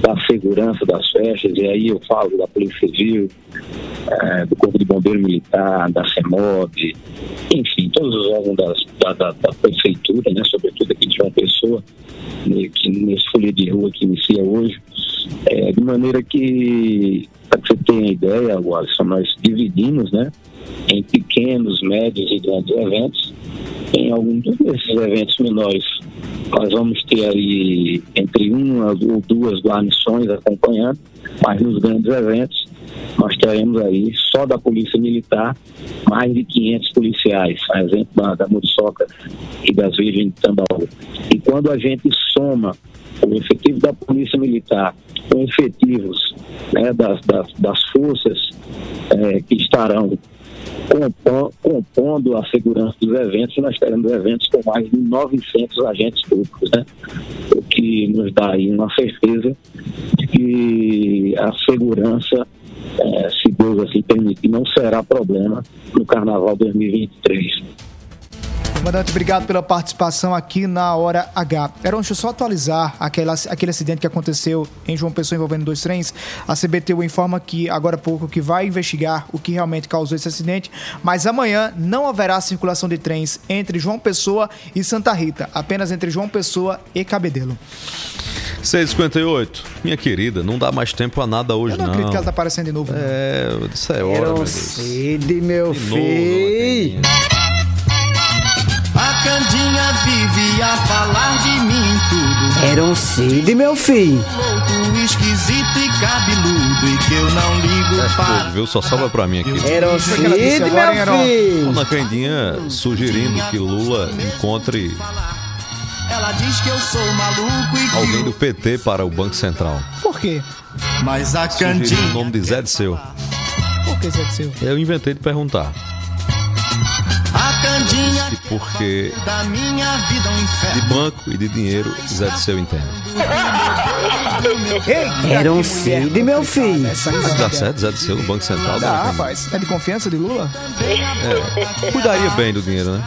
da segurança das festas, e aí eu falo da Polícia Civil, eh, do Corpo de Bombeiro Militar, da CEMOB, enfim, todos os órgãos das- da, da- da Prefeitura, né, sobretudo aqui de João Pessoa, né, que nesse folha de rua que inicia hoje, eh, de maneira que, para você tenha ideia, Alisson, nós dividimos né, em pequenos, médios e grandes eventos. Em alguns desses eventos menores, nós vamos ter aí entre uma ou duas guarnições acompanhando, mas nos grandes eventos nós teremos aí só da Polícia Militar mais de 500 policiais, a exemplo da, da Muriçoca e das Virgens de Tambaú. E quando a gente soma o efetivo da Polícia Militar com efetivos né, das, das, das forças eh, que estarão compondo a segurança dos eventos, nós teremos eventos com mais de 900 agentes públicos, né? o que nos dá aí uma certeza de que a segurança, eh, se Deus assim permitir, não será problema no Carnaval 2023. Comandante, obrigado pela participação aqui na Hora H. Heron, deixa eu só atualizar aquela, aquele acidente que aconteceu em João Pessoa envolvendo dois trens. A CBTU informa que, agora há pouco, que vai investigar o que realmente causou esse acidente, mas amanhã não haverá circulação de trens entre João Pessoa e Santa Rita, apenas entre João Pessoa e Cabedelo. 6h58. Minha querida, não dá mais tempo a nada hoje, Eu não, não. acredito que ela tá aparecendo de novo. É, isso é hora, Heron meu Deus. Cid, meu De novo, filho. A Candinha vive a falar de mim tudo. Era um Cid, meu filho. Louco, esquisito e cabeludo. E que eu não ligo para. Pô, viu? Só sobra pra mim aqui. Era um Cid, meu filho. Ana Candinha sugerindo que Lula encontre Ela diz que eu sou maluco e alguém do PT para o Banco Central. Por quê? Mas a Sugerindo o Candinha. nome de Zé de Seu. Por que, Zé de Seu? Eu inventei de perguntar. A Candinha. E porque Da minha vida um de banco e de dinheiro Zé de Seu entende. Ei, Era um Cid, meu filho. Mas dá certo, Zé Disseu no Banco Central. Dá, rapaz. É de confiança de Lula? É. Cuidaria bem do dinheiro, né?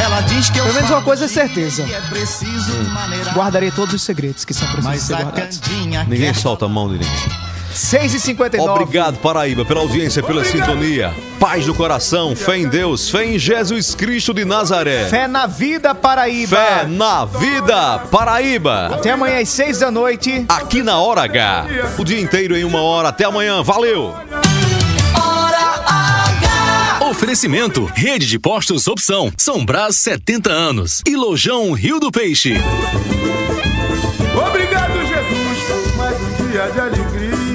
Ela diz que eu Pelo menos uma coisa é de certeza. É maneirar. Guardarei todos os segredos que são precisos ser guardados. Ninguém solta a mão de ninguém. 6h59. Obrigado, Paraíba, pela audiência, pela sintonia. Paz do coração, fé em Deus, fé em Jesus Cristo de Nazaré. Fé na vida, Paraíba. Fé na vida, Paraíba. Até amanhã às 6 da noite. Aqui na Hora H. O dia inteiro em uma hora. Até amanhã. Valeu! Oferecimento: Rede de Postos Opção, São Brás 70 anos e Lojão Rio do Peixe. Obrigado, Jesus, por mais um dia de alegria.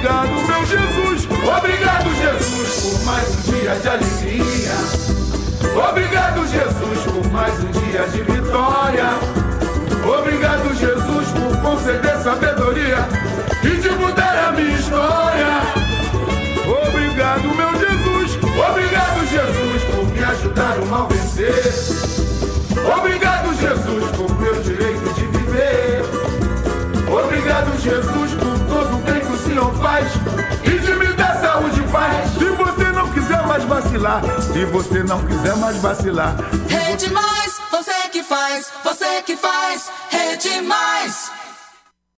Obrigado, meu Jesus. Obrigado, Jesus, por mais um dia de alegria. Obrigado, Jesus, por mais um dia de vitória. Obrigado, Jesus, por conceder sabedoria e de mudar a minha história. Obrigado, meu Jesus. Obrigado, Jesus, por me ajudar o mal vencer. Obrigado, Jesus, por meu direito de viver. Obrigado, Jesus, por todo o bem que o Senhor faz e de me dar saúde e paz. Se você não quiser mais vacilar, se você não quiser mais vacilar, Rede Mais, você que faz, você que faz, Rede Mais.